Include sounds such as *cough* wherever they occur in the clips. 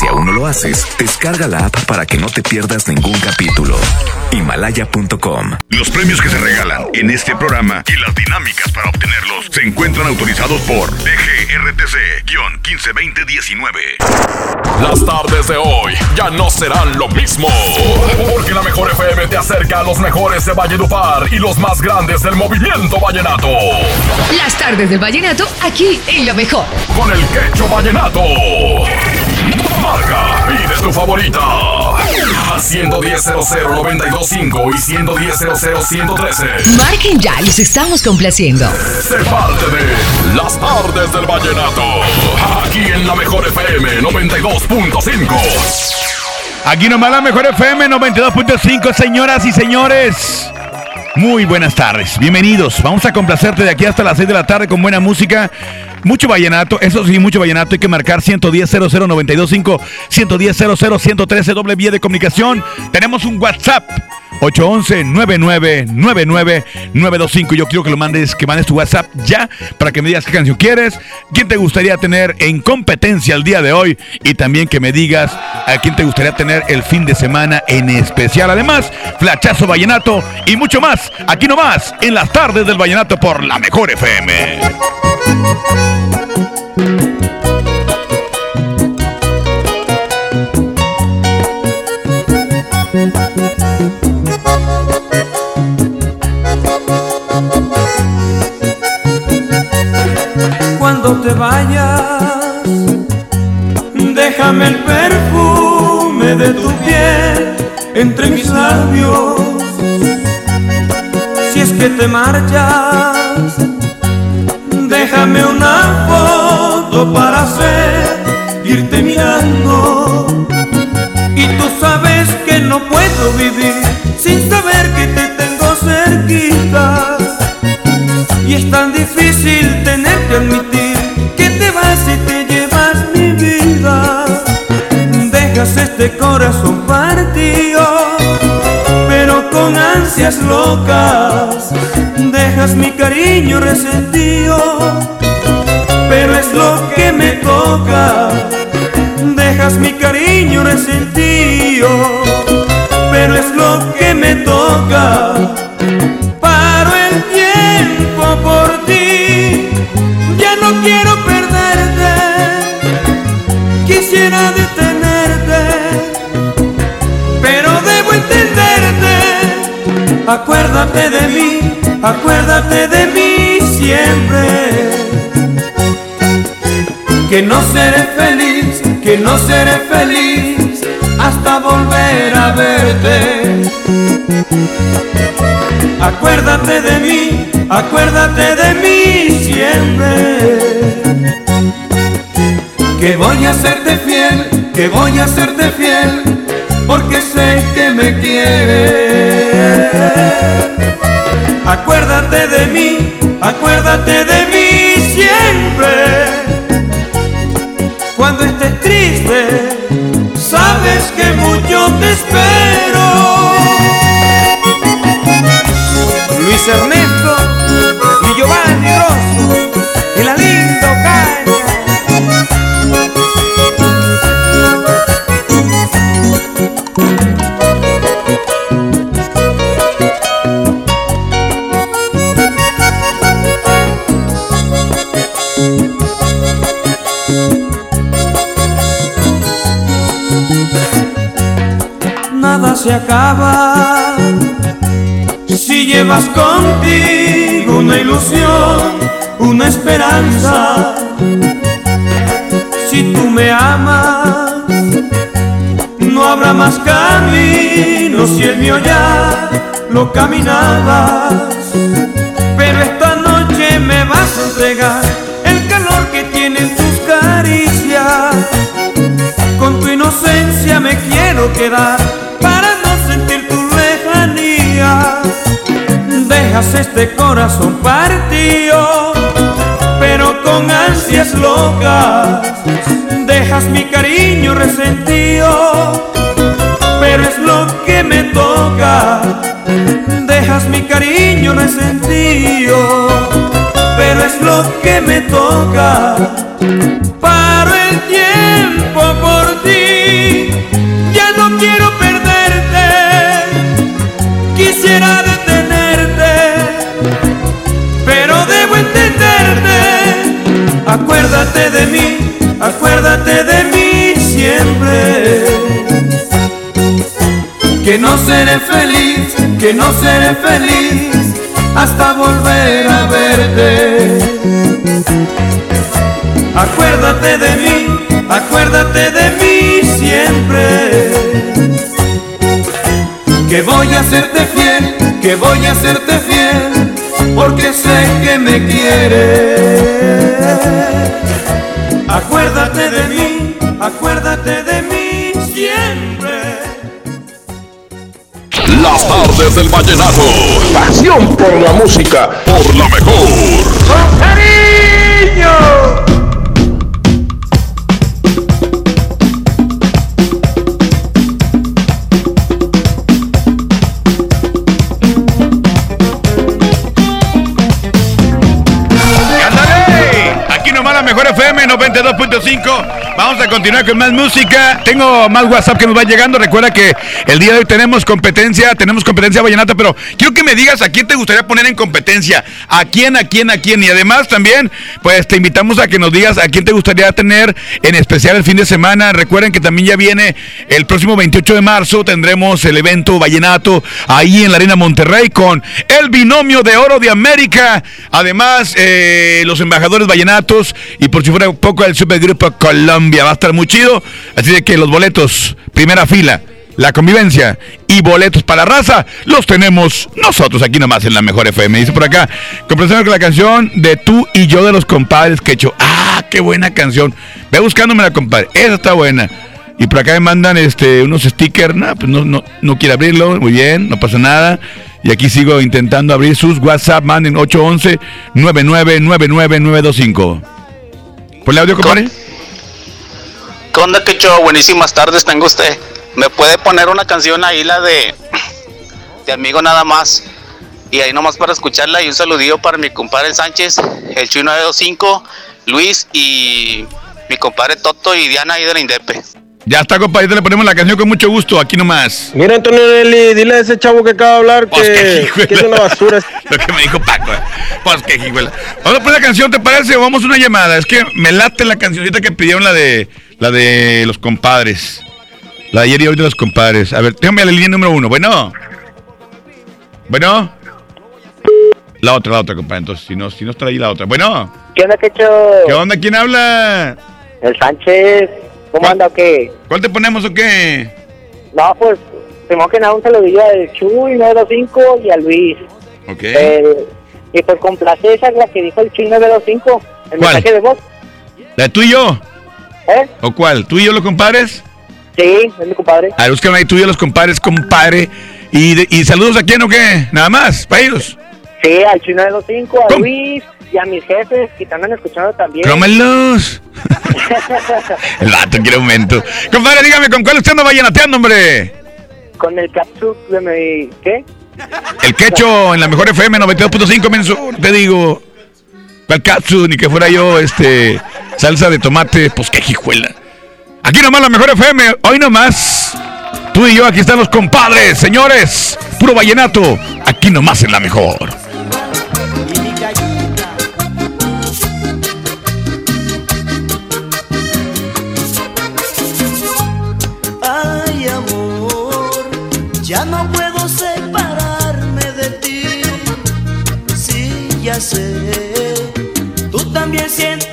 Si aún no lo haces, descarga la app para que no te pierdas ningún capítulo. Himalaya.com. Los premios que se regalan en este programa y las dinámicas para obtenerlos se encuentran autorizados por DGRTC-152019. Las tardes de hoy ya no serán lo mismo. Porque la mejor FM te acerca a los mejores de Valledupar y los más grandes del movimiento vallenato. Las tardes del vallenato aquí en lo mejor. Con el quecho vallenato. Marca, pide tu favorita. A 110 925 y 110 113 Marquen ya, los estamos complaciendo. Se parte de Las tardes del vallenato. Aquí en la mejor FM 92.5. Aquí nomás la mejor FM 92.5, señoras y señores. Muy buenas tardes, bienvenidos. Vamos a complacerte de aquí hasta las 6 de la tarde con buena música. Mucho vallenato, eso sí, mucho vallenato. Hay que marcar 110 00925 110 113 doble vía de comunicación. Tenemos un WhatsApp 811-9999-925. Yo quiero que lo mandes, que mandes tu WhatsApp ya para que me digas qué canción quieres, quién te gustaría tener en competencia el día de hoy y también que me digas a quién te gustaría tener el fin de semana en especial. Además, flachazo vallenato y mucho más. Aquí nomás, en las tardes del vallenato por la mejor FM. Cuando te vayas, déjame el perfume de tu piel entre mis labios. Si es que te marchas, déjame una foto para irte mirando. Y tú sabes que no puedo vivir sin saber que te tengo cerquita. Y es tan difícil tener que admitir que te vas y te llevas mi vida. Dejas este corazón partido, pero con ansias locas. Dejas mi cariño resentido, pero es lo que me toca. Dejas mi cariño resentido, pero es lo que me toca. Acuérdate de mí, acuérdate de mí siempre. Que no seré feliz, que no seré feliz hasta volver a verte. Acuérdate de mí, acuérdate de mí siempre. Que voy a serte fiel, que voy a serte fiel, porque sé que me quieres. Acuérdate de mí, acuérdate de mí siempre. Cuando estés triste, sabes que mucho te espero. Luis Ernesto se acaba si llevas contigo una ilusión, una esperanza. Si tú me amas, no habrá más camino si el mío ya lo caminabas. Pero esta noche me vas a entregar el calor que tienen tus caricias. Con tu inocencia me quiero quedar Dejas este corazón partido, pero con ansias locas. Dejas mi cariño resentido, pero es lo que me toca. Dejas mi cariño resentido, pero es lo que me toca. Paro el tiempo feliz, que no seré feliz hasta volver a verte. Acuérdate de mí, acuérdate de mí siempre. Que voy a serte fiel, que voy a serte fiel, porque sé que me quieres. Acuérdate de mí, acuérdate de mí siempre. Las tardes del vallenato. Pasión por la música. Por la mejor. ¡Ándale! Aquí nomás la mejor FM 92.5. Vamos a continuar con más música. Tengo más WhatsApp que nos va llegando. Recuerda que el día de hoy tenemos competencia, tenemos competencia vallenata, pero quiero que me digas a quién te gustaría poner en competencia. ¿A quién, a quién, a quién? Y además también, pues te invitamos a que nos digas a quién te gustaría tener en especial el fin de semana. Recuerden que también ya viene el próximo 28 de marzo. Tendremos el evento vallenato ahí en la Arena Monterrey con el binomio de oro de América. Además, eh, los embajadores vallenatos y por si fuera poco el supergrupo Colombia. Va a estar muy chido. Así de que los boletos, primera fila, la convivencia y boletos para la raza, los tenemos nosotros aquí nomás en la mejor FM. Dice por acá, complaciendo con la canción de tú y yo de los compadres que he hecho. Ah, qué buena canción. Ve buscándome la compadre. Esa está buena. Y por acá me mandan este unos stickers. Nah, pues no, no, no quiere abrirlo. Muy bien, no pasa nada. Y aquí sigo intentando abrir sus WhatsApp. Manden 811-999925. Ponle audio, compadre. ¿Qué onda, Quecho? Buenísimas tardes tengo usted. ¿Me puede poner una canción ahí, la de, de Amigo Nada Más? Y ahí nomás para escucharla y un saludillo para mi compadre Sánchez, el Chuy 925, Luis y mi compadre Toto y Diana ahí de la Indepe. Ya está, compadre. Le ponemos la canción con mucho gusto. Aquí nomás. Mira, Antonio Nelly, dile a ese chavo que acaba de hablar Pues que, que es una basura. *laughs* Lo que me dijo Paco. eh. Pues qué hijuela. Vamos a poner la canción, ¿te parece? O vamos a una llamada. Es que me late la cancioncita que pidieron la de la de los compadres. La de ayer y hoy de los compadres. A ver, déjame la línea número uno. Bueno. Bueno. La otra, la otra, compadre. Entonces, si no, si no está ahí la otra. Bueno. ¿Qué onda, Quecho? ¿Qué onda? ¿Quién habla? El Sánchez. ¿Cómo anda o qué? ¿Cuál te ponemos o qué? No, pues, primero que nada un saludillo al Chuy 925 y a Luis. Ok. Eh, y pues complace esa la que dijo el Chuy 925, el ¿Cuál? mensaje de voz. ¿La de tú y yo? ¿Eh? ¿O cuál? ¿Tú y yo los compadres? Sí, es mi compadre. A ver, búscame ahí tú y yo los compadres, compadre. ¿Y, de- y saludos a quién o qué? Nada más, para ellos. Sí, al Chuy 925, a ¿Cómo? Luis y a mis jefes que te andan escuchando también. Crómelos. *laughs* El vato quiere aumento. Compadre, dígame, ¿con cuál usted anda vallenateando, hombre? Con el capsule de mi... ¿Qué? El quecho en la mejor FM 92.5, menso. Te digo. ¿Cuál katsu? Ni que fuera yo, este. Salsa de tomate, pues qué jijuela. Aquí nomás la mejor FM, hoy nomás. Tú y yo, aquí están los compadres, señores. Puro vallenato. Aquí nomás en la mejor. No puedo separarme de ti. Sí, ya sé, tú también sientes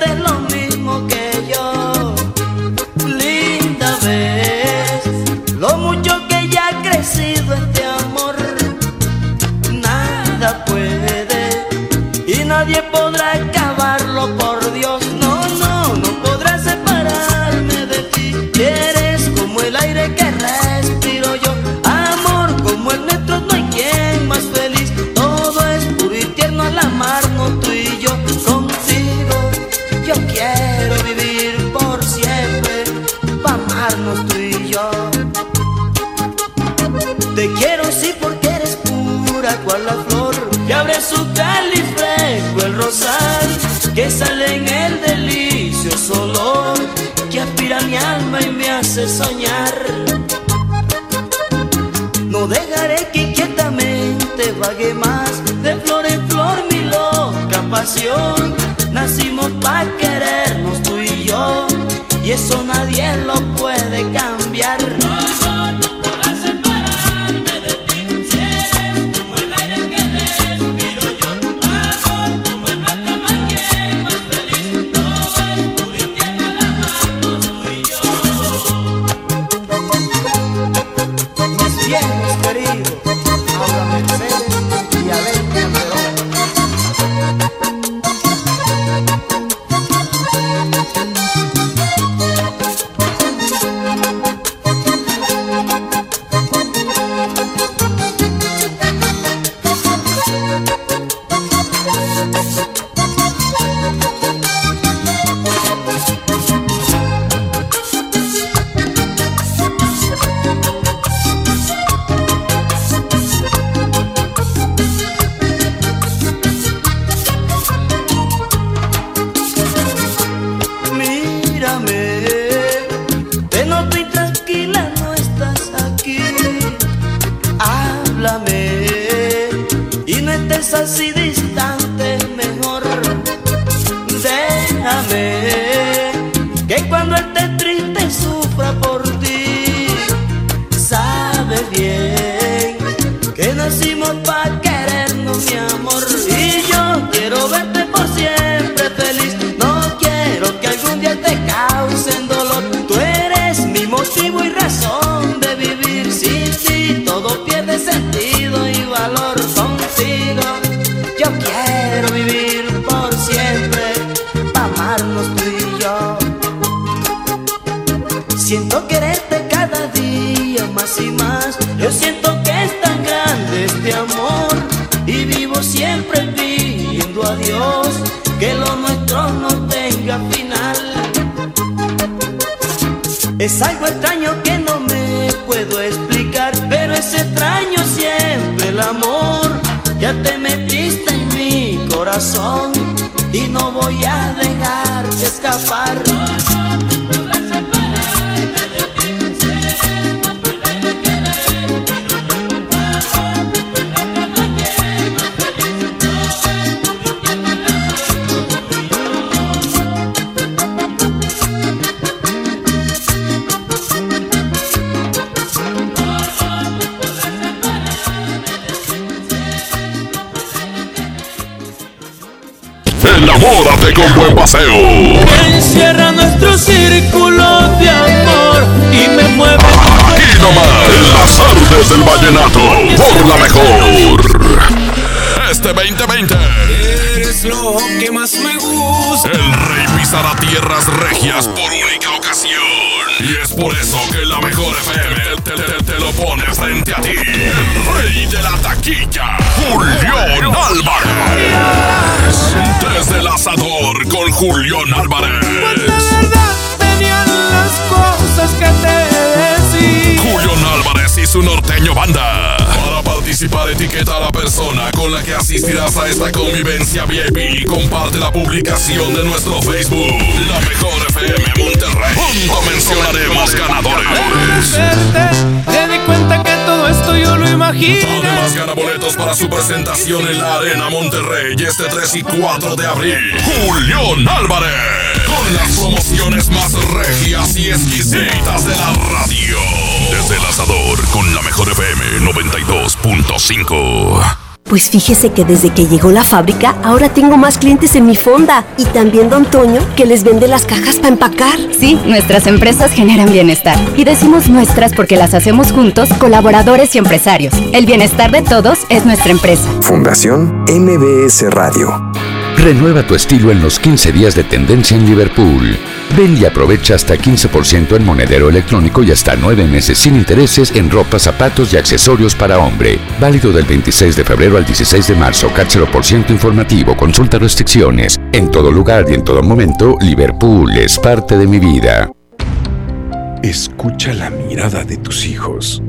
cáliz fresco el rosal que sale en el delicioso olor que aspira mi alma y me hace soñar. No dejaré que inquietamente vague más de flor en flor mi loca pasión. Nacimos para querernos tú y yo, y eso nadie lo Es algo extraño que no me puedo explicar, pero es extraño siempre el amor. Ya te metiste en mi corazón y no voy a dejarte escapar. Enamórate con buen paseo. Encierra nuestro círculo de amor y me mueve. Aquí nomás, en las artes del vallenato, por la mejor. Este 2020, Eres lo que más me gusta. el rey pisará tierras regias por única ocasión. Y es por eso que la mejor FM te, te- te lo pone frente a ti. El rey de la taquilla, Julián Álvarez. Desde el asador con Julián Álvarez. Tenían las cosas que te decía. Julián Álvarez y su norteño banda. Para participar, etiqueta a la persona con la que asistirás a esta convivencia VIP y comparte la publicación de nuestro Facebook. La mejor FM Monterrey. Junto mencionaremos ganadores. Te di cuenta que todo esto yo lo imagino. Además, gana boletos para su presentación en la Arena Monterrey este 3 y 4 de abril. Julián Álvarez. Con las promociones más regias y exquisitas de la radio. Desde el asador con la mejor FM 92.5. Pues fíjese que desde que llegó la fábrica, ahora tengo más clientes en mi fonda. Y también Don Toño, que les vende las cajas para empacar. Sí, nuestras empresas generan bienestar. Y decimos nuestras porque las hacemos juntos, colaboradores y empresarios. El bienestar de todos es nuestra empresa. Fundación MBS Radio. Renueva tu estilo en los 15 días de tendencia en Liverpool. Ven y aprovecha hasta 15% en monedero electrónico y hasta 9 meses sin intereses en ropa, zapatos y accesorios para hombre. Válido del 26 de febrero al 16 de marzo. Cáchero por ciento informativo. Consulta restricciones. En todo lugar y en todo momento, Liverpool es parte de mi vida. Escucha la mirada de tus hijos.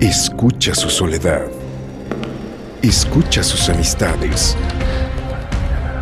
Escucha su soledad. Escucha sus amistades.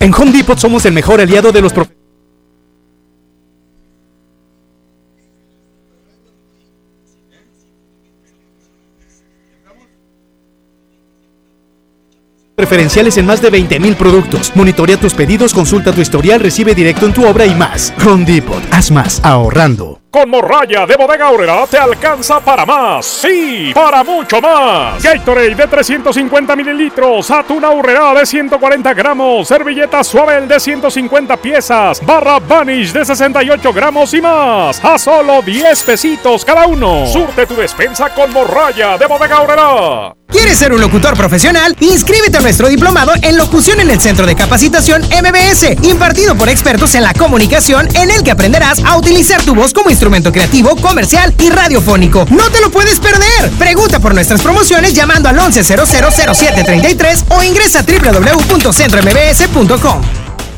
En Home Depot somos el mejor aliado de los prof- preferenciales en más de 20.000 productos. Monitorea tus pedidos, consulta tu historial, recibe directo en tu obra y más. Home Depot, haz más ahorrando. Con morralla de bodega te alcanza para más. Sí, para mucho más. Gatorade de 350 mililitros, atún Aurrera de 140 gramos, servilleta suave de 150 piezas, barra Vanish de 68 gramos y más. A solo 10 pesitos cada uno. Surte tu despensa con morralla de bodega. ¿Quieres ser un locutor profesional? Inscríbete a nuestro diplomado en locución en el Centro de Capacitación MBS, impartido por expertos en la comunicación, en el que aprenderás a utilizar tu voz como instrumento creativo, comercial y radiofónico. ¡No te lo puedes perder! Pregunta por nuestras promociones llamando al 11000733 o ingresa a www.centrombs.com.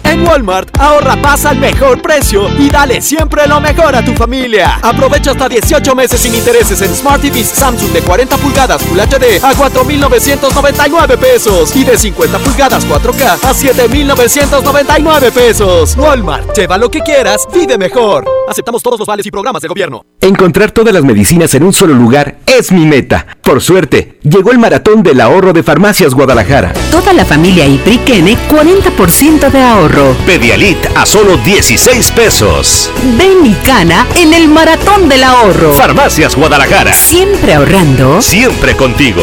En Walmart, ahorra pasa al mejor precio y dale siempre lo mejor a tu familia. Aprovecha hasta 18 meses sin intereses en Smart TVs Samsung de 40 pulgadas Full HD a 4,999 pesos y de 50 pulgadas 4K a 7,999 pesos. Walmart, lleva lo que quieras, vive mejor. Aceptamos todos los vales y programas de gobierno. Encontrar todas las medicinas en un solo lugar es mi meta. Por suerte, llegó el maratón del ahorro de Farmacias Guadalajara. Toda la familia Ipriquene, 40% de ahorro. Pedialit a solo 16 pesos. Ven y cana en el maratón del ahorro. Farmacias Guadalajara. Siempre ahorrando. Siempre contigo.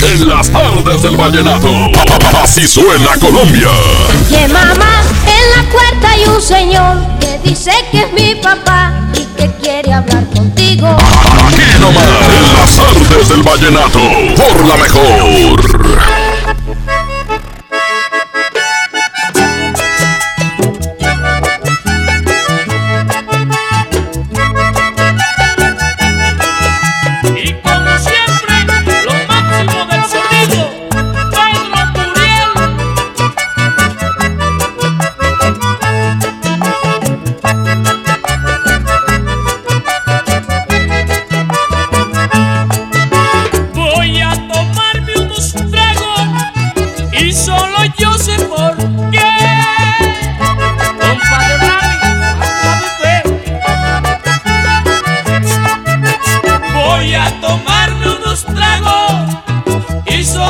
En las tardes del vallenato. Así suena Colombia. Que mamá, en la puerta hay un señor que dice que es mi papá y que quiere hablar contigo. Aquí nomás. En las tardes del vallenato. Por la mejor.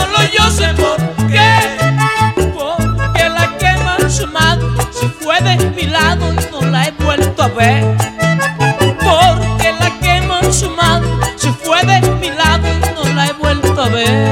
Solo yo sé por qué. Porque la que me ha sumado se fue de mi lado y no la he vuelto a ver. Porque la que me ha sumado se fue de mi lado y no la he vuelto a ver.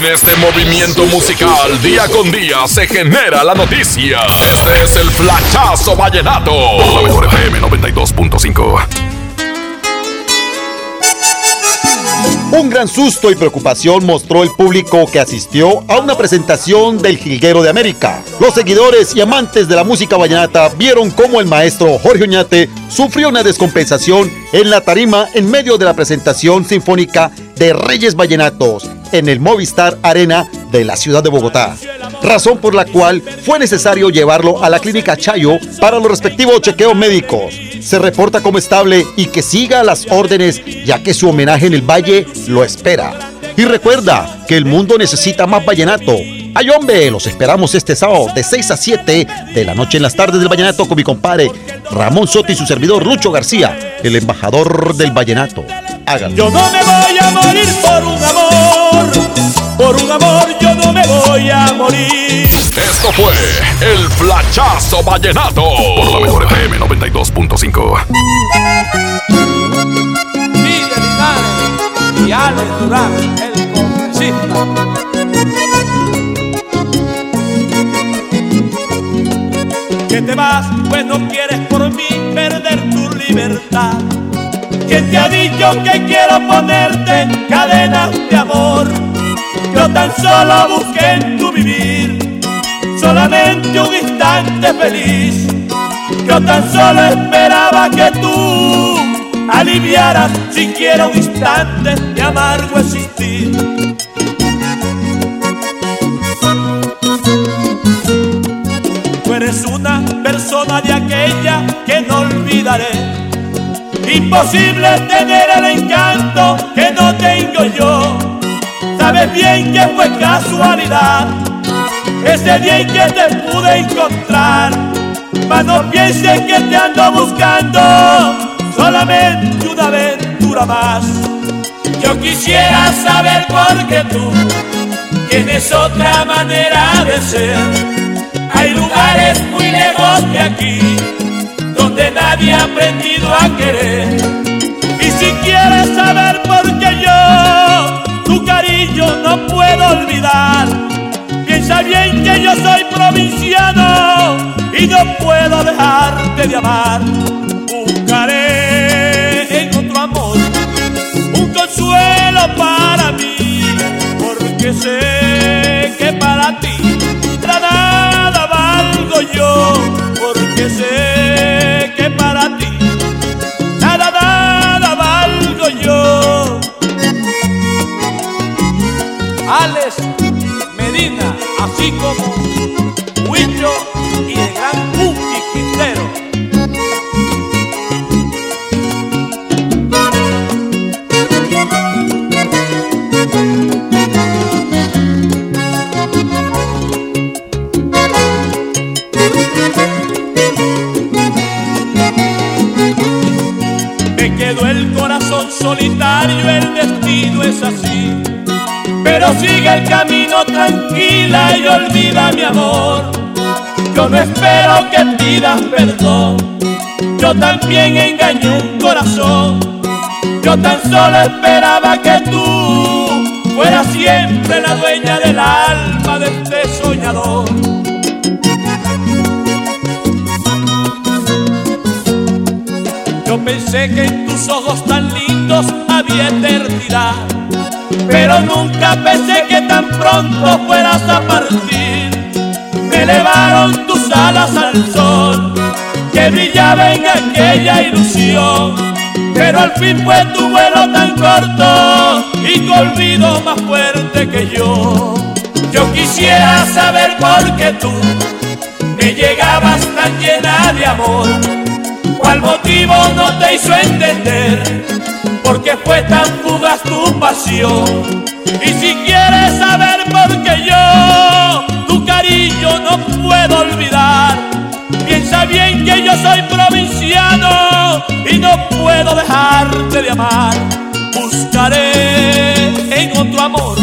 En este movimiento musical, día con día, se genera la noticia. Este es el Flachazo Vallenato. La mejor FM 92.5. Un gran susto y preocupación mostró el público que asistió a una presentación del Jilguero de América. Los seguidores y amantes de la música vallenata vieron cómo el maestro Jorge Oñate sufrió una descompensación en la tarima en medio de la presentación sinfónica de Reyes Vallenatos en el Movistar Arena de la ciudad de Bogotá. Razón por la cual fue necesario llevarlo a la clínica Chayo para los respectivos chequeos médicos. Se reporta como estable y que siga las órdenes ya que su homenaje en el Valle lo espera. Y recuerda que el mundo necesita más vallenato. ¡Ay hombre! Los esperamos este sábado de 6 a 7 de la noche en las tardes del vallenato con mi compadre Ramón Soto y su servidor Lucho García, el embajador del vallenato. Háganlo. Yo no me voy a morir por un amor, por un amor yo no me voy a morir. Esto fue el Flachazo Vallenato. Por la mejor FM 92.5. Miguel y Alex Durán, el congresista. Que te vas, pues no quieres por mí perder tu libertad. ¿Quién te ha dicho que quiero ponerte cadenas de amor? Yo tan solo busqué en tu vivir solamente un instante feliz. Yo tan solo esperaba que tú aliviaras siquiera un instante de amargo existir. Tú eres una persona de aquella que no olvidaré. Imposible tener el encanto que no tengo yo. Sabes bien que fue casualidad ese día en que te pude encontrar. Mas no pienses que te ando buscando solamente una aventura más. Yo quisiera saber por qué tú tienes otra manera de ser. Hay lugares muy lejos de aquí donde nadie ha aprendido a querer. Y si quieres saber por qué yo tu cariño no puedo olvidar, piensa bien que yo soy provinciano y no puedo dejarte de amar. Buscaré en otro amor un consuelo para mí, porque sé que para ti nada valgo yo, porque sé Medina, así como Huicho y el gran Cookie Quintero. Me quedó el corazón solitario, el destino es así pero sigue el camino tranquila y olvida mi amor. Yo no espero que pidas perdón, yo también engañé un corazón. Yo tan solo esperaba que tú fueras siempre la dueña del alma de este soñador. Yo pensé que en tus ojos tan lindos había eternidad pero nunca pensé que tan pronto fueras a partir. Me elevaron tus alas al sol, que brillaba en aquella ilusión. Pero al fin fue tu vuelo tan corto y tu olvido más fuerte que yo. Yo quisiera saber por qué tú me llegabas tan llena de amor. ¿Cuál motivo no te hizo entender? ¿Por qué fue tan fugaz tu pasión? Y si quieres saber por qué yo tu cariño no puedo olvidar, piensa bien que yo soy provinciano y no puedo dejarte de amar. Buscaré en otro amor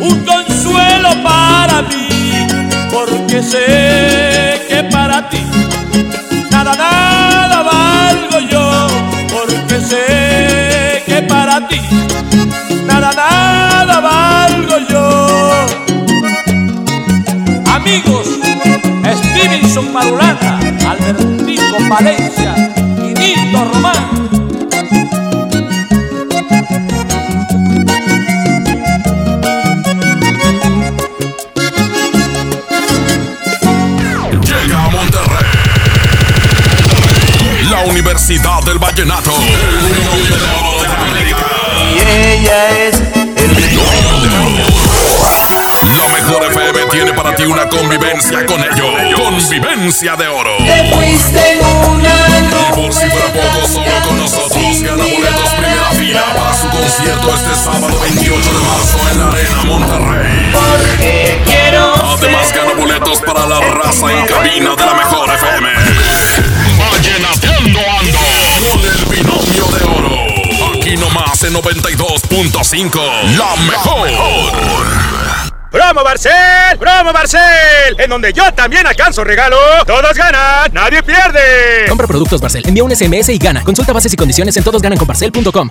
un consuelo para mí, porque sé que para ti nada, nada valgo yo, porque sé que para ti nada, nada valgo yo. Amigos, Stevenson Marulanda, Albertico Valencia y Nito Román. Vallenato. Y ella es La mejor FM tiene para ti una convivencia con ellos. Convivencia de oro. Te fuiste una Y por si fuera poco, solo con nosotros gana boletos primera fila para su concierto este sábado 28 de marzo en la Arena Monterrey. Porque quiero Además gana boletos para la raza en cabina de la mejor FM. De oro. Aquí nomás en 92.5. La mejor. ¡Promo Barcel! ¡Promo Barcel! En donde yo también alcanzo regalo. Todos ganan, nadie pierde. Compra productos Barcel, envía un SMS y gana. Consulta bases y condiciones en todosgananconbarcel.com.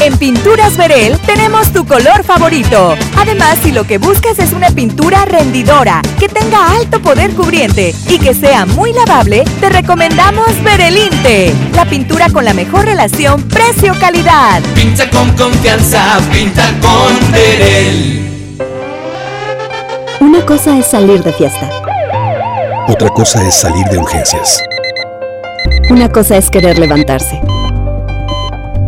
En Pinturas Verel tenemos tu color favorito. Además, si lo que buscas es una pintura rendidora, que tenga alto poder cubriente y que sea muy lavable, te recomendamos Verelinte, la pintura con la mejor relación precio-calidad. Pinta con confianza, pinta con Verel. Una cosa es salir de fiesta. Otra cosa es salir de urgencias. Una cosa es querer levantarse.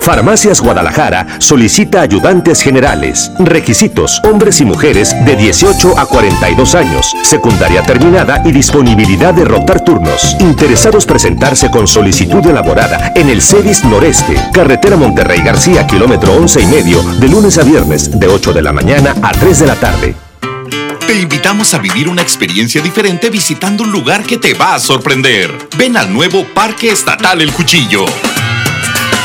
Farmacias Guadalajara solicita ayudantes generales. Requisitos: hombres y mujeres de 18 a 42 años, secundaria terminada y disponibilidad de rotar turnos. Interesados presentarse con solicitud elaborada en el CEDIS Noreste, carretera Monterrey García, kilómetro 11 y medio, de lunes a viernes, de 8 de la mañana a 3 de la tarde. Te invitamos a vivir una experiencia diferente visitando un lugar que te va a sorprender. Ven al nuevo Parque Estatal El Cuchillo.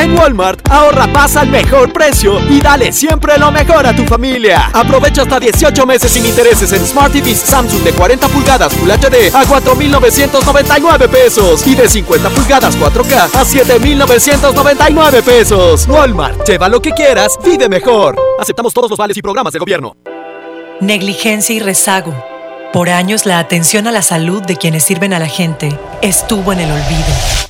En Walmart, ahorra pasa al mejor precio y dale siempre lo mejor a tu familia. Aprovecha hasta 18 meses sin intereses en Smart TVs Samsung de 40 pulgadas Full HD a 4,999 pesos y de 50 pulgadas 4K a 7,999 pesos. Walmart, lleva lo que quieras, vive mejor. Aceptamos todos los vales y programas del gobierno. Negligencia y rezago. Por años la atención a la salud de quienes sirven a la gente estuvo en el olvido.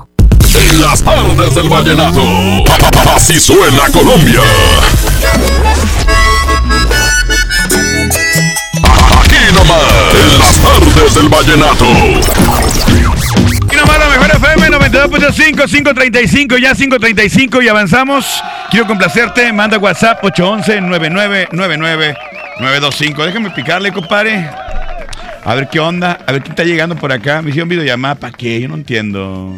En las tardes del vallenato. Así suena Colombia. Aquí nomás. En las tardes del vallenato. Aquí nomás la mejor FM 92.5, 535, ya 535 y avanzamos. Quiero complacerte, manda WhatsApp 811-9999-925. Déjame picarle, compadre. A ver qué onda, a ver quién está llegando por acá. Me hicieron videollamada, ¿para qué? Yo no entiendo.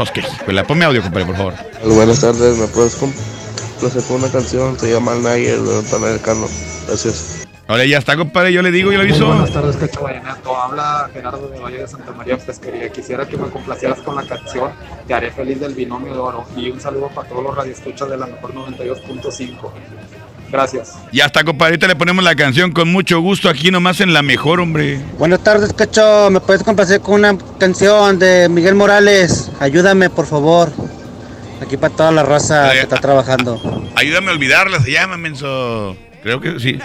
Pues qué, pues ponme audio, compadre, por favor. Buenas tardes, ¿me puedes complacer con una canción? Se llama El Nayer de Natanael Cano. Gracias. Ahora ya está, compadre, yo le digo, yo le aviso. Buenas tardes, Cacho Vallenato. Habla Gerardo de Valle de Santa María Pesquería. Quisiera que me complacieras con la canción Te haré feliz del binomio de oro. Y un saludo para todos los radioescuchas de la mejor 92.5. Gracias. Ya está, compadre. Ahorita le ponemos la canción con mucho gusto aquí nomás en la mejor, hombre. Buenas tardes, Cacho. ¿Me puedes complacer con una canción de Miguel Morales? Ayúdame, por favor. Aquí para toda la raza que está trabajando. Ayúdame a olvidarla, se llama, menso. Creo que sí.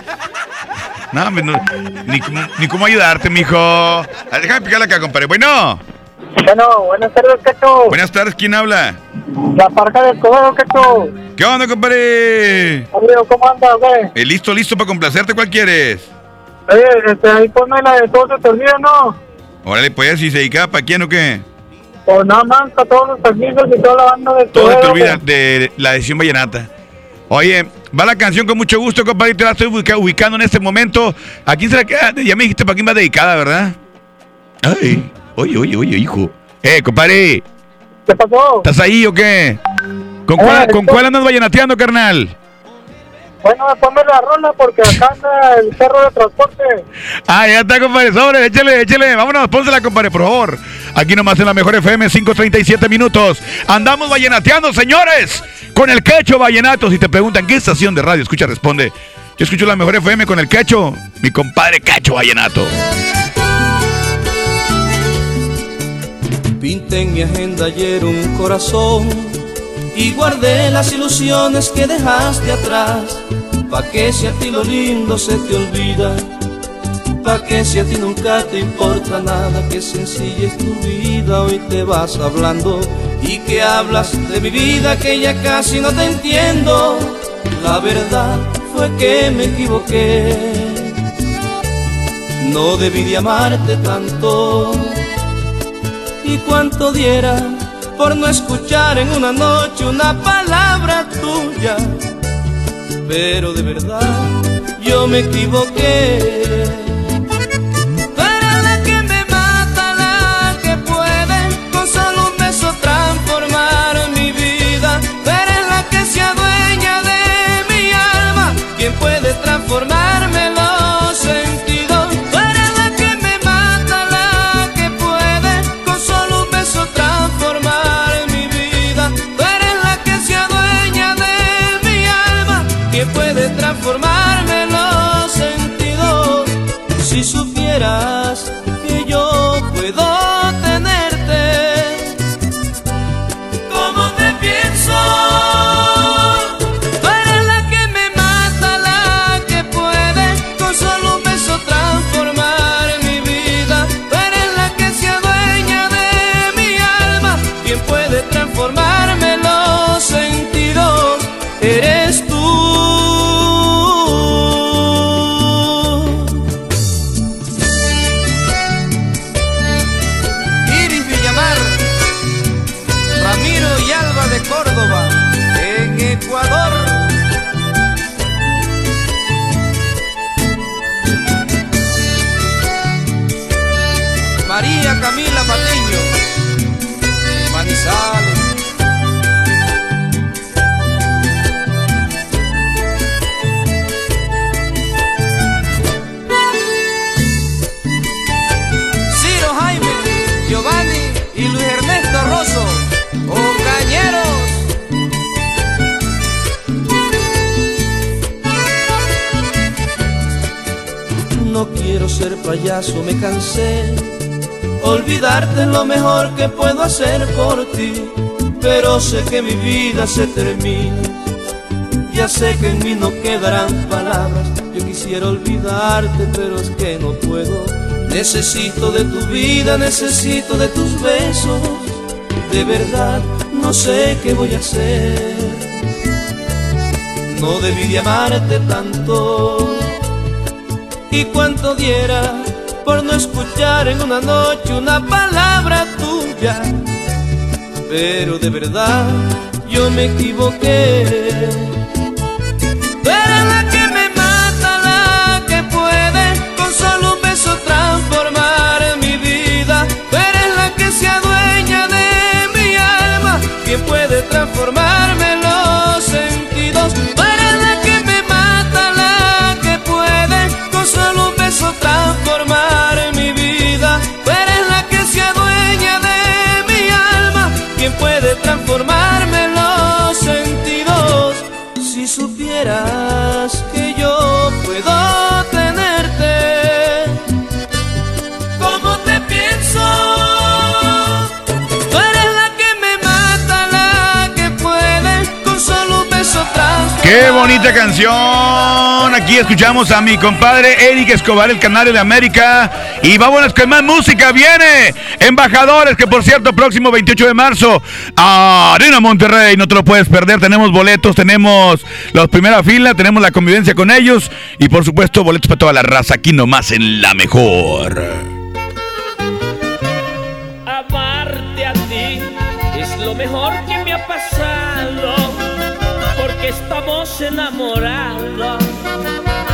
No, ni, cómo, ni cómo ayudarte, mijo. Déjame picarla acá, compadre. Bueno. Bueno, buenas tardes, Cacho. Buenas tardes, ¿quién habla? La parca del codo, Cacho. ¿Qué onda, compadre? Amigo, ¿cómo andas, güey? Eh, listo, listo para complacerte, ¿cuál quieres? Oye, este, ahí ponme la de todo se te olvida, ¿no? Órale, pues, si se dedicaba para quién o qué? Pues nada más para todos los amigos y toda la banda de Todo se te olvida de la decisión vallenata. Oye, va la canción con mucho gusto, compadre. Te la estoy ubica- ubicando en este momento. ¿A quién será que.? ah, Ya me dijiste para quién va dedicada, ¿verdad? Ay, oye, oye, oye, hijo. Eh, compadre. ¿Qué pasó? ¿Estás ahí o qué? ¿Con cuál, ¿con cuál andas vallenateando, carnal? Bueno, ponme la rola porque acá anda el perro de transporte. Ah, ya está, compadre. Sobre, échale, échale. Vámonos, pónsela, compadre, por favor. Aquí nomás en la mejor FM, 5.37 minutos. Andamos vallenateando, señores. Con el quecho vallenato. Si te preguntan qué estación de radio escucha, responde. Yo escucho la mejor FM con el quecho. Mi compadre quecho vallenato. Pinté en mi agenda ayer un corazón y guardé las ilusiones que dejaste atrás. Pa' que si a ti lo lindo se te olvida, pa' que si a ti nunca te importa nada, que sencilla es tu vida, hoy te vas hablando y que hablas de mi vida que ya casi no te entiendo. La verdad fue que me equivoqué, no debí de amarte tanto y cuánto diera por no escuchar en una noche una palabra tuya. Pero de verdad yo me equivoqué. Supieras que payaso, me cansé. Olvidarte es lo mejor que puedo hacer por ti, pero sé que mi vida se termina. Ya sé que en mí no quedarán palabras, yo quisiera olvidarte, pero es que no puedo. Necesito de tu vida, necesito de tus besos. De verdad, no sé qué voy a hacer. No debí de amarte tanto. Y cuánto diera por no escuchar en una noche una palabra tuya. Pero de verdad, yo me equivoqué. Qué bonita canción. Aquí escuchamos a mi compadre Eric Escobar, el Canario de América. Y vámonos con más música. Viene Embajadores, que por cierto, próximo 28 de marzo, Arena Monterrey. No te lo puedes perder. Tenemos boletos, tenemos los primera fila, tenemos la convivencia con ellos. Y por supuesto, boletos para toda la raza. Aquí nomás en la mejor. Estamos enamorados,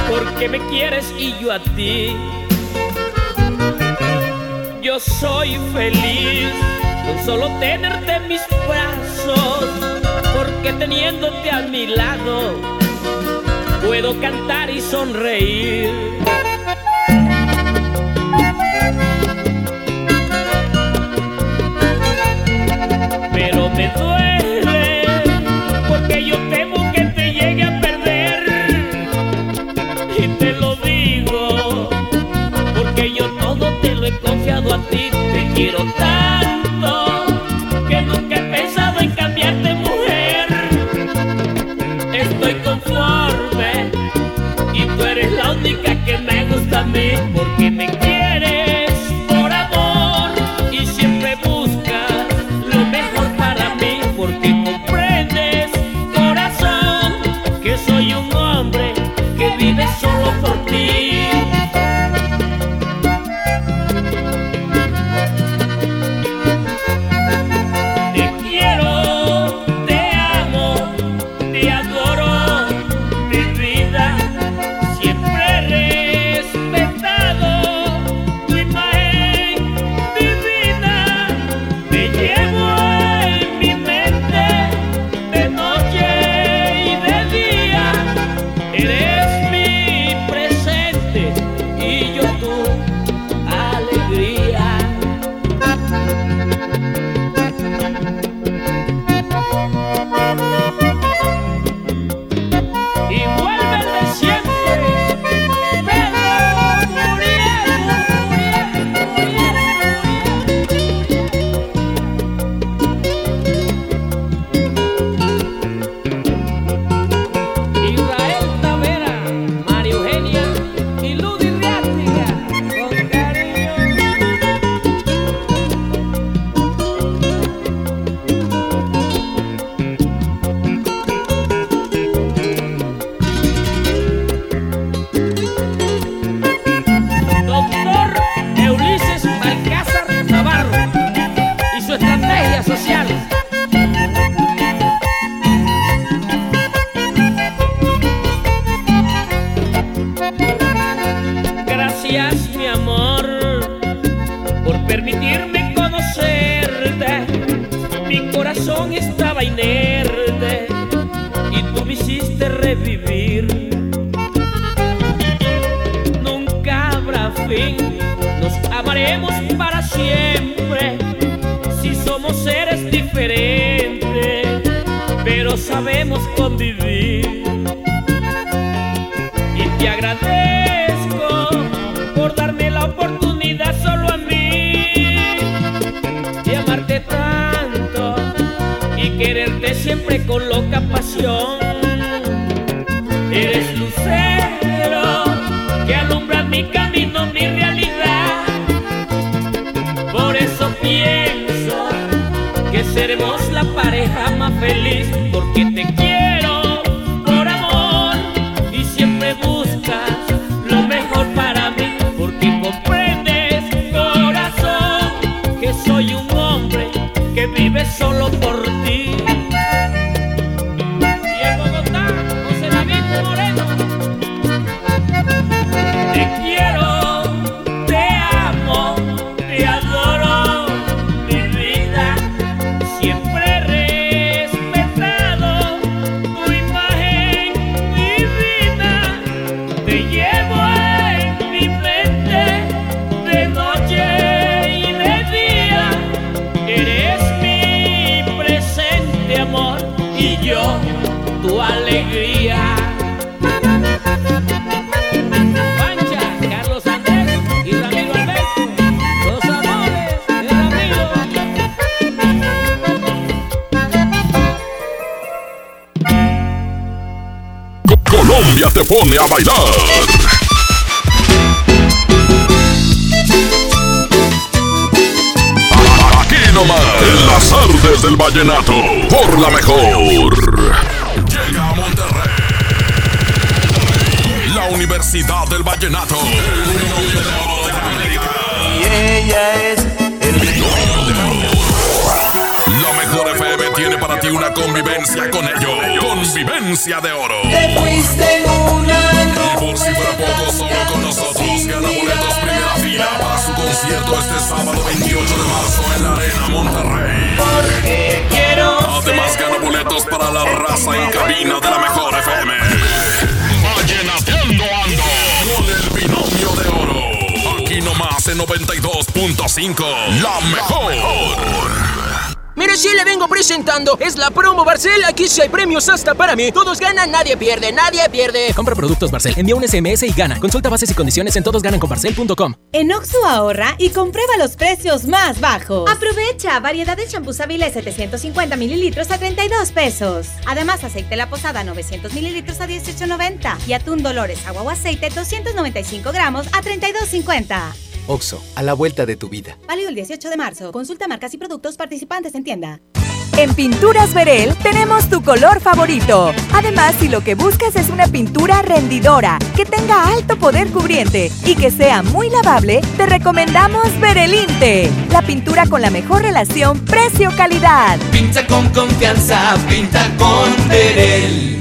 porque me quieres y yo a ti. Yo soy feliz con solo tenerte en mis brazos, porque teniéndote a mi lado puedo cantar y sonreír. Quiero tanto que nunca he pensado en cambiarte mujer. Estoy conforme y tú eres la única que me gusta a mí porque me te pone a bailar. Aquí nomás, en las artes del vallenato, por la mejor. Llega a Monterrey. La Universidad del Vallenato. Y ella es La mejor FM tiene para ti una convivencia con ellos. Convivencia de oro. Te fuiste en una Y por si fuera poco, solo con nosotros gana boletos primera fila para su concierto este sábado 28 de marzo en la Arena Monterrey. Porque quiero Además gana boletos para la raza en cabina de la mejor FM. Vallenateando ando con el binomio de oro. Aquí nomás en 92.5. La mejor. Mire, si le vengo presentando, es la promo Barcel. Aquí sí hay premios hasta para mí. Todos ganan, nadie pierde, nadie pierde. Compra productos Barcel, envía un SMS y gana. Consulta bases y condiciones en todosgananconbarcel.com. En Oxo ahorra y comprueba los precios más bajos. Aprovecha variedad de champús Avilés 750 mililitros a 32 pesos. Además, aceite La Posada 900 mililitros a 18.90 y atún Dolores agua o aceite 295 gramos a 32.50. Oxo, a la vuelta de tu vida. Válido el 18 de marzo. Consulta marcas y productos participantes en tienda. En Pinturas Verel tenemos tu color favorito. Además, si lo que buscas es una pintura rendidora, que tenga alto poder cubriente y que sea muy lavable, te recomendamos Verelinte, la pintura con la mejor relación precio-calidad. Pinta con confianza, pinta con Verel.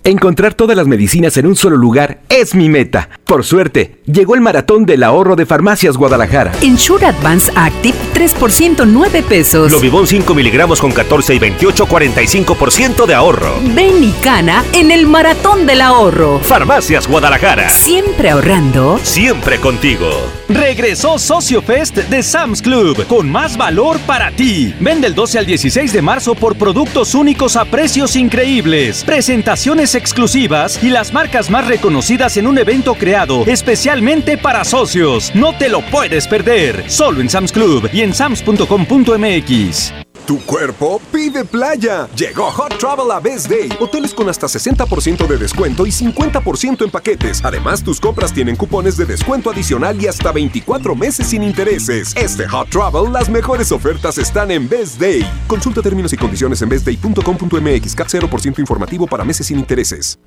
Encontrar todas las medicinas en un solo lugar es mi meta. Por suerte, llegó el maratón del ahorro de Farmacias Guadalajara. En Sure Advance Active, 3% 9 pesos. Globivón 5 miligramos con 14 y 28, 45% de ahorro. Ven y cana en el maratón del ahorro. Farmacias Guadalajara. Siempre ahorrando. Siempre contigo. Regresó Socio Fest de Sam's Club con más valor para ti. Ven del 12 al 16 de marzo por productos únicos a precios increíbles, presentaciones exclusivas y las marcas más reconocidas en un evento creado especialmente para socios. No te lo puedes perder. Solo en Sam's Club y en sams.com.mx. Tu cuerpo pide playa. Llegó Hot Travel a Best Day. Hoteles con hasta 60% de descuento y 50% en paquetes. Además, tus compras tienen cupones de descuento adicional y hasta 24 meses sin intereses. Este Hot Travel, las mejores ofertas están en Best Day. Consulta términos y condiciones en bestday.com.mx. CAT 0% informativo para meses sin intereses.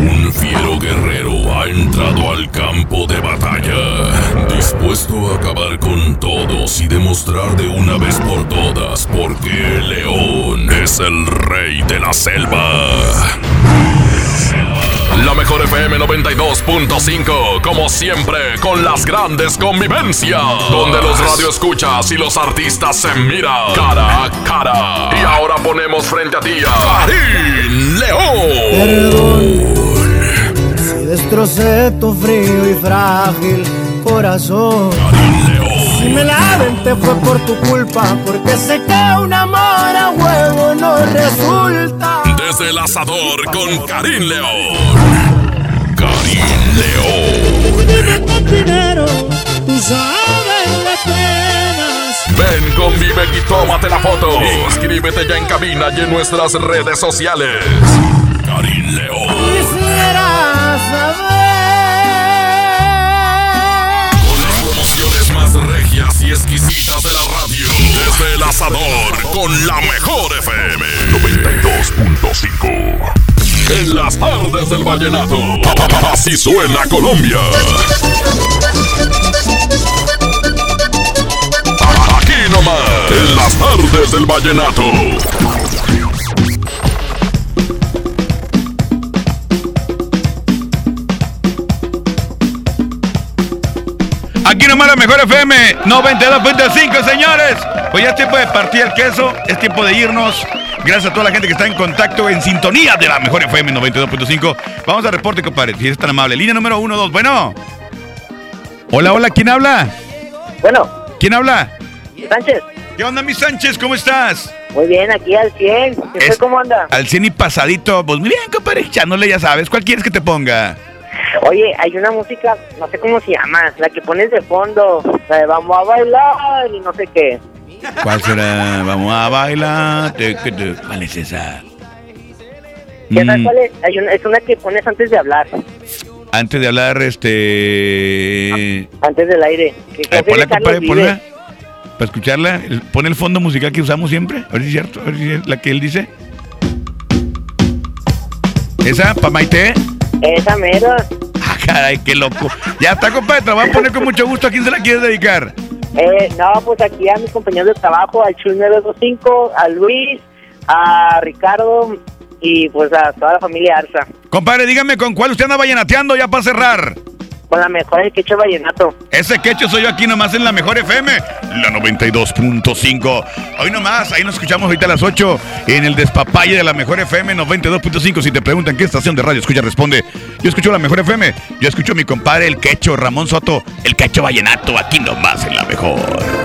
Un fiero guerrero ha entrado al campo de batalla, dispuesto a acabar con todos y demostrar de una vez por todas por qué el león es el rey de la selva. La mejor FM 92.5, como siempre, con las grandes convivencias. Donde los radioescuchas y los artistas se miran cara a cara. Y ahora ponemos frente a ti a Karim León. Destrocé tu frío y frágil corazón. Si me la te fue por tu culpa, porque sé que un amor a huevo no resulta. Desde el asador con Karim León. Karim León. Dime con dinero, tú sabes las penas. Ven, convive y tómate la foto. Inscríbete ya en cabina y en nuestras redes sociales. Karim León. Quisiera saber. Promociones más regias y exquisitas de la radio. Desde el asador con la mejor FM 92.5. En las tardes del vallenato. Así suena Colombia. Aquí nomás. En las tardes del vallenato. Nomás la mejor FM 92.5, señores. Pues ya es tiempo de partir el queso, es tiempo de irnos. Gracias a toda la gente que está en contacto, en sintonía de la mejor FM 92.5. Vamos al reporte, compadre, si es tan amable. Línea número 1, 2, bueno. Hola, hola, ¿quién habla? Bueno. ¿Quién habla? Sánchez. ¿Qué onda, mi Sánchez? ¿Cómo estás? Muy bien, aquí al 100. ¿Y usted Es- cómo anda? Al 100 y pasadito. Pues muy bien, compadre, echándole, ya sabes. ¿Cuál quieres que te ponga? Oye, hay una música, no sé cómo se llama, la que pones de fondo, la de vamos a bailar y no sé qué. ¿Cuál será? Vamos a bailar. ¿Cuál es esa? ¿Ya sabes Mm, cuál es? Hay una, es una que pones antes de hablar, antes de hablar, este. antes del aire. Ponla, compadre, ponla. Para escucharla. El- Pon el fondo musical que usamos siempre. A ver si es cierto. A ver si es la que él dice. ¿Esa? ¿Pa Maite? Esa mera. Ah, caray, qué loco. Ya está, compadre. Te la voy a poner con mucho gusto. ¿A quién se la quieres dedicar? Eh, no, pues aquí a mis compañeros de trabajo, al Chuy 925, a Luis, a Ricardo y pues a toda la familia Arza. Compadre, dígame con cuál usted anda vallenateando ya para cerrar. Con la mejor el quecho vallenato. Ese quecho soy yo aquí nomás en la mejor FM, la 92.5. Hoy nomás, ahí nos escuchamos ahorita a las 8 en el despapalle de la mejor FM 92.5. Si te preguntan qué estación de radio escucha, responde. Yo escucho la mejor FM. Yo escucho a mi compadre el quecho Ramón Soto, el quecho vallenato, aquí nomás en la mejor.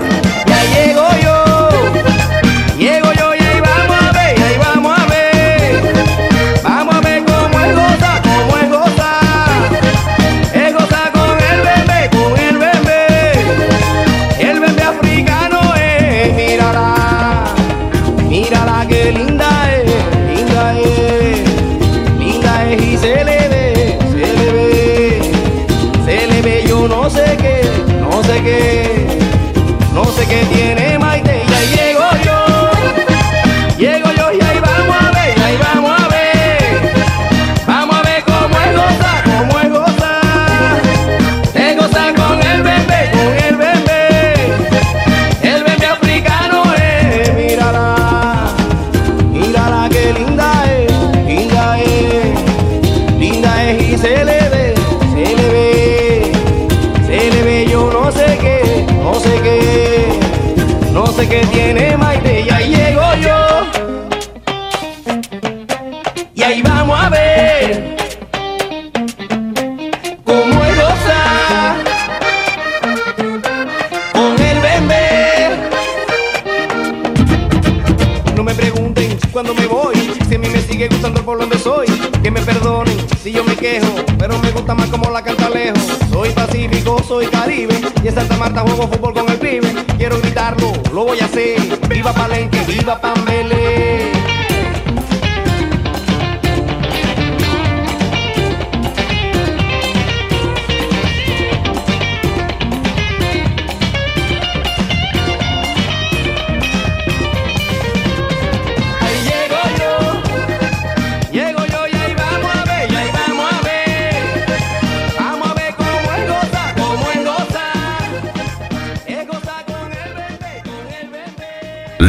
Si yo me quejo, pero me gusta más como la canta lejos. Soy pacífico, soy caribe, y en Santa Marta juego fútbol con el pibe. Quiero gritarlo, lo voy a hacer. Viva Palenque, viva Pambele.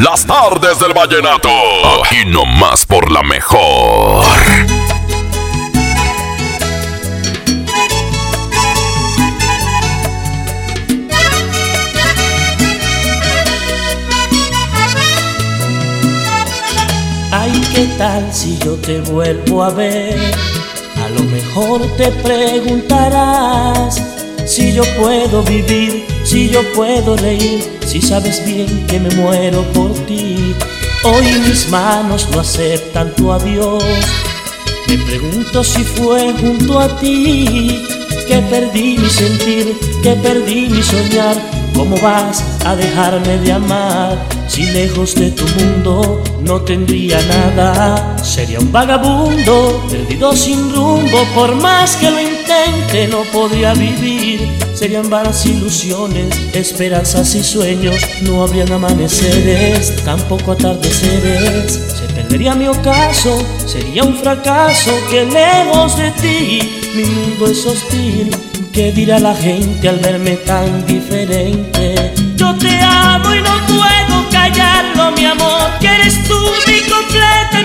Las tardes del vallenato. Aquí nomás por la mejor. Ay, ¿qué tal si yo te vuelvo a ver? A lo mejor te preguntarás si yo puedo vivir, si yo puedo reír si sabes bien que me muero por ti. Hoy mis manos no aceptan tu adiós. Me pregunto si fue junto a ti que perdí mi sentir, que perdí mi soñar. ¿Cómo vas a dejarme de amar? Si lejos de tu mundo no tendría nada, sería un vagabundo, perdido sin rumbo. Por más que lo intente, no podría vivir. Serían vanas ilusiones, esperanzas y sueños. No habrían amaneceres, tampoco atardeceres. Se perdería mi ocaso, sería un fracaso que lejos de ti mi mundo es hostil. ¿Qué dirá la gente al verme tan diferente? Yo te amo y no puedo callarlo, mi amor. Que eres tú mi completa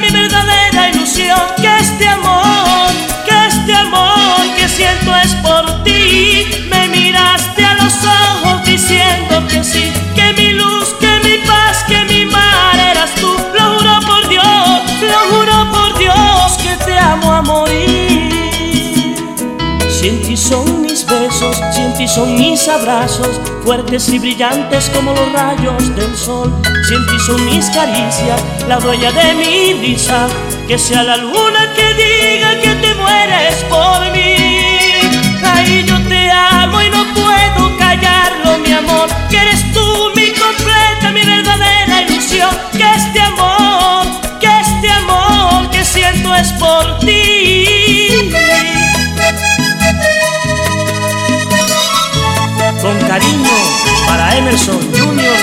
besos, si en ti son mis abrazos, fuertes y brillantes como los rayos del sol. Si en ti son mis caricias, la dueña de mi risa, que sea la luna que diga que te mueres por mí. Ay, yo te amo y no puedo callarlo, mi amor, que eres tú mi completa, mi verdadera ilusión. Que este amor, que este amor que siento es por ti. Con cariño para Emerson Jr.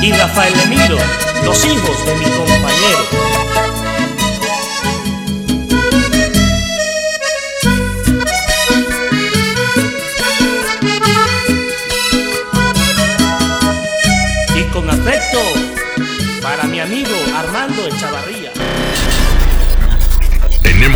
y Rafael Emiro, los hijos de mi compañero. Y con afecto para mi amigo Armando Echavarría.